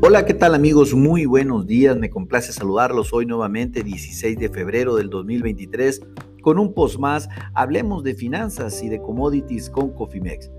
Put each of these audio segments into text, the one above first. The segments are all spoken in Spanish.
Hola, ¿qué tal amigos? Muy buenos días, me complace saludarlos hoy nuevamente, 16 de febrero del 2023, con un post más, hablemos de finanzas y de commodities con Cofimex.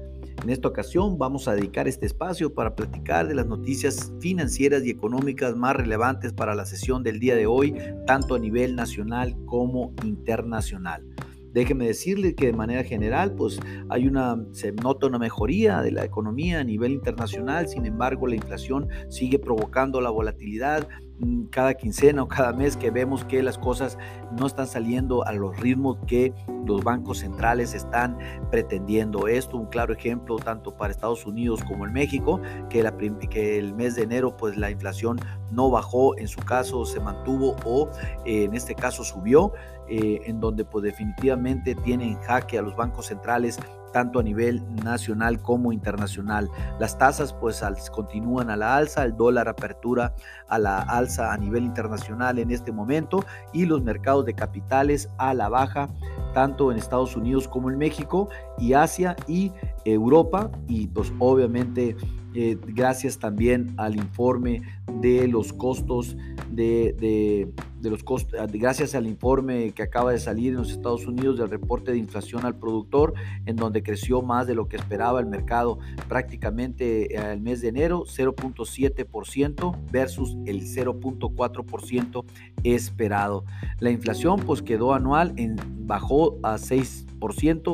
En esta ocasión vamos a dedicar este espacio para platicar de las noticias financieras y económicas más relevantes para la sesión del día de hoy, tanto a nivel nacional como internacional. Déjeme decirle que de manera general, pues hay una, se nota una mejoría de la economía a nivel internacional, sin embargo la inflación sigue provocando la volatilidad mm, cada quincena o cada mes que vemos que las cosas no están saliendo a los ritmos que los bancos centrales están pretendiendo. Esto un claro ejemplo tanto para Estados Unidos como en México, que, la, que el mes de enero pues la inflación no bajó, en su caso se mantuvo o eh, en este caso subió. Eh, en donde pues definitivamente tienen jaque a los bancos centrales tanto a nivel nacional como internacional. Las tasas pues continúan a la alza, el dólar apertura a la alza a nivel internacional en este momento y los mercados de capitales a la baja tanto en Estados Unidos como en México y Asia y Europa y pues obviamente eh, gracias también al informe de los costos de, los costos, gracias al informe que acaba de salir en los Estados Unidos del reporte de inflación al productor, en donde creció más de lo que esperaba el mercado prácticamente el eh, mes de enero, 0.7% versus el 0.4% esperado. La inflación pues quedó anual en bajó a 6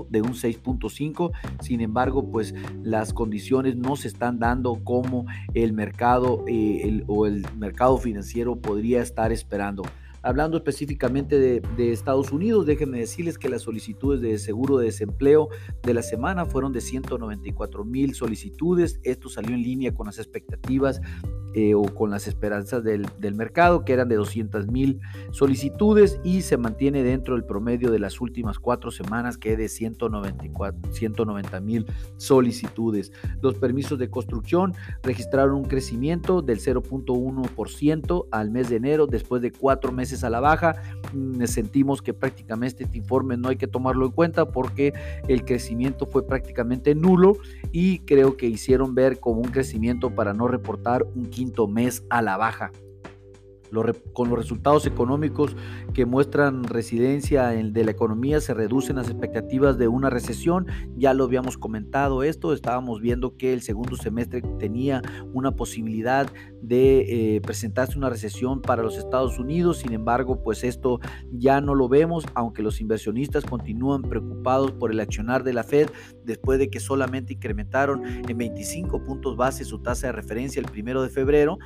de un 6.5. Sin embargo, pues las condiciones no se están dando como el mercado eh, o el mercado financiero podría estar esperando. Hablando específicamente de, Estados Unidos, déjenme decirles que las solicitudes de seguro de desempleo de la semana fueron de 194 mil solicitudes. Esto salió en línea con las expectativas eh, o con las esperanzas del, mercado, que eran de 200 mil solicitudes y se mantiene dentro del promedio de las últimas cuatro semanas, que es de 190 mil solicitudes. Los permisos de construcción registraron un crecimiento del 0.1% al mes de enero después de cuatro meses a la baja. Mm, sentimos que prácticamente este informe no hay que tomarlo en cuenta porque el crecimiento fue prácticamente nulo y creo que hicieron ver como un crecimiento para no reportar un quinto mes a la baja con los resultados económicos que muestran residencia de la economía se reducen las expectativas de una recesión. Ya lo habíamos comentado esto, estábamos viendo que el segundo semestre tenía una posibilidad de eh, presentarse una recesión para los Estados Unidos. Sin embargo, pues esto ya no lo vemos, aunque los inversionistas continúan preocupados por el accionar de la Fed después de que solamente incrementaron en 25 puntos base su tasa de referencia el primero de febrero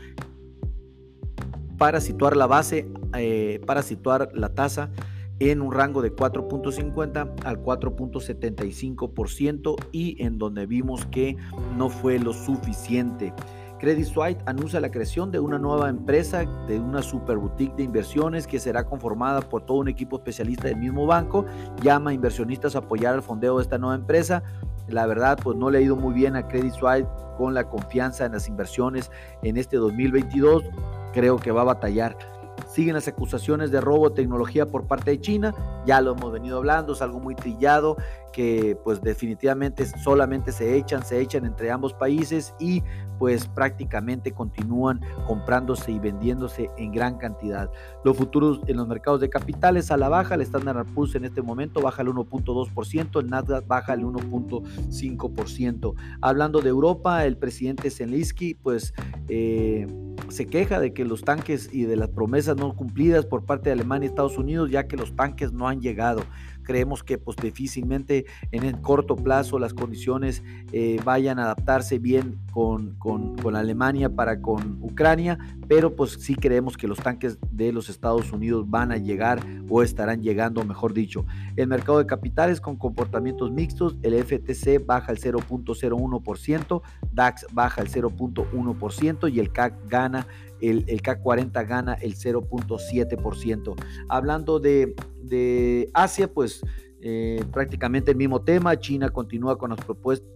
para situar la base, eh, para situar la tasa en un rango de 4.50 al 4.75% y en donde vimos que no fue lo suficiente. Credit Suisse anuncia la creación de una nueva empresa, de una super boutique de inversiones que será conformada por todo un equipo especialista del mismo banco. Llama a inversionistas a apoyar el fondeo de esta nueva empresa. La verdad, pues no le ha ido muy bien a Credit Suisse con la confianza en las inversiones en este 2022 creo que va a batallar. Siguen las acusaciones de robo de tecnología por parte de China, ya lo hemos venido hablando, es algo muy trillado que pues definitivamente solamente se echan, se echan entre ambos países y pues prácticamente continúan comprándose y vendiéndose en gran cantidad. Los futuros en los mercados de capitales a la baja, el Standard Poor's en este momento baja el 1.2%, el Nasdaq baja el 1.5%. Hablando de Europa, el presidente Zelensky pues eh, se queja de que los tanques y de las promesas no cumplidas por parte de Alemania y Estados Unidos, ya que los tanques no han llegado creemos que pues difícilmente en el corto plazo las condiciones eh, vayan a adaptarse bien con, con, Alemania para con Ucrania, pero pues sí creemos que los tanques de los Estados Unidos van a llegar o estarán llegando, mejor dicho. El mercado de capitales con comportamientos mixtos, el FTC baja el 0.01%, DAX baja el 0.1% y el CAC gana el, el CAC 40 gana el 0.7%. Hablando de, de Asia, pues eh, prácticamente el mismo tema. China continúa con las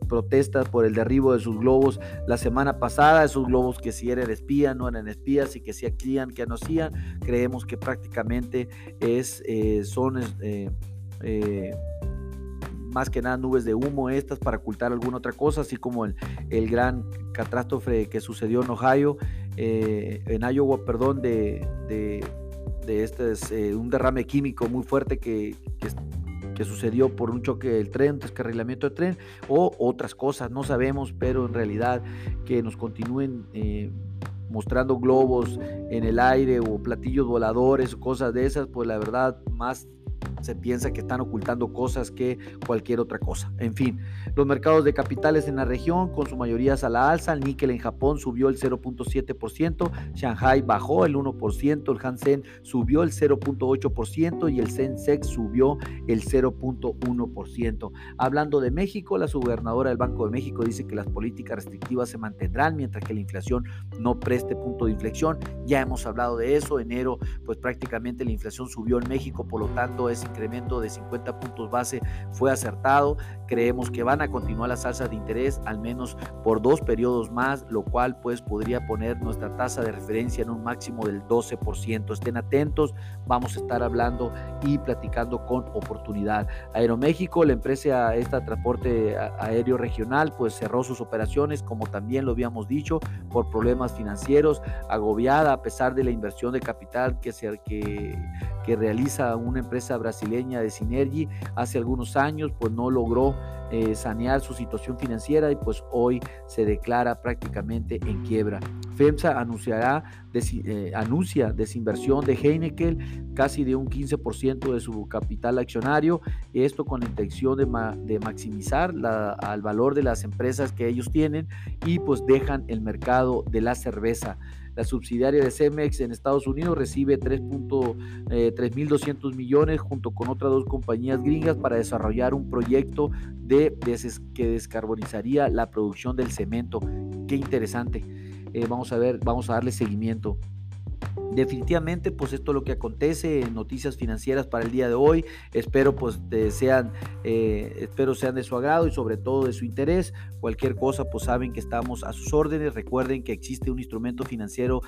protestas por el derribo de sus globos la semana pasada, esos globos que si eran espías, no eran espías y que si hacían, que no hacían. Creemos que prácticamente es, eh, son eh, más que nada nubes de humo estas para ocultar alguna otra cosa, así como el, el gran catástrofe que sucedió en Ohio en Iowa, perdón, de, de, este, un derrame químico muy fuerte que, que, sucedió por un choque del tren, un descarrilamiento del tren, o otras cosas, no sabemos, pero en realidad que nos continúen mostrando globos en el aire o platillos voladores o cosas de esas, pues la verdad más se piensa que están ocultando cosas que cualquier otra cosa. En fin, los mercados de capitales en la región, con su mayoría a la alza, el níquel en Japón subió el 0.7%, Shanghai bajó el 1%, el Hansen subió el 0.8% y el Sensex subió el 0.1%. Hablando de México, la subgobernadora del Banco de México dice que las políticas restrictivas se mantendrán mientras que la inflación no preste punto de inflexión. Ya hemos hablado de eso, enero pues prácticamente la inflación subió en México, por lo tanto ese incremento de 50 puntos base fue acertado. Creemos que van a continuar las alzas de interés al menos por dos periodos más, lo cual pues podría poner nuestra tasa de referencia en un máximo del 12%. Estén atentos, vamos a estar hablando y platicando con oportunidad. Aeroméxico, la empresa esta transporte aéreo regional, pues cerró sus operaciones, como también lo habíamos dicho, por problemas financieros, agobiada a pesar de la inversión de capital que, se, que, que realiza una empresa brasileña de Synergy hace algunos años, pues no logró eh, sanear su situación financiera y pues hoy se declara prácticamente en quiebra. FEMSA anunciará, eh, anuncia desinversión de Heineken casi de un 15% de su capital accionario, esto con la intención de, maximizar la, al valor de las empresas que ellos tienen y pues dejan el mercado de la cerveza. La subsidiaria de Cemex en Estados Unidos recibe 3.200 eh, millones junto con otras dos compañías gringas para desarrollar un proyecto de, que descarbonizaría la producción del cemento. Qué interesante. Eh, vamos a ver, vamos a darle seguimiento. Definitivamente, pues esto es lo que acontece en noticias financieras para el día de hoy. Espero pues sean, eh, espero sean de su agrado y sobre todo de su interés. Cualquier cosa, pues saben que estamos a sus órdenes. Recuerden que existe un instrumento financiero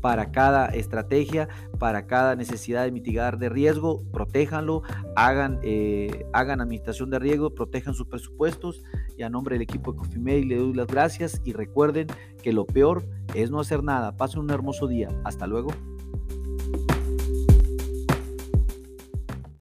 para cada estrategia, para cada necesidad de mitigar de riesgo, protéjanlo, hagan, eh, hagan administración de riesgo, protejan sus presupuestos y a nombre del equipo de Cofimail le doy las gracias y recuerden que lo peor es no hacer nada. Pasen un hermoso día. Hasta luego.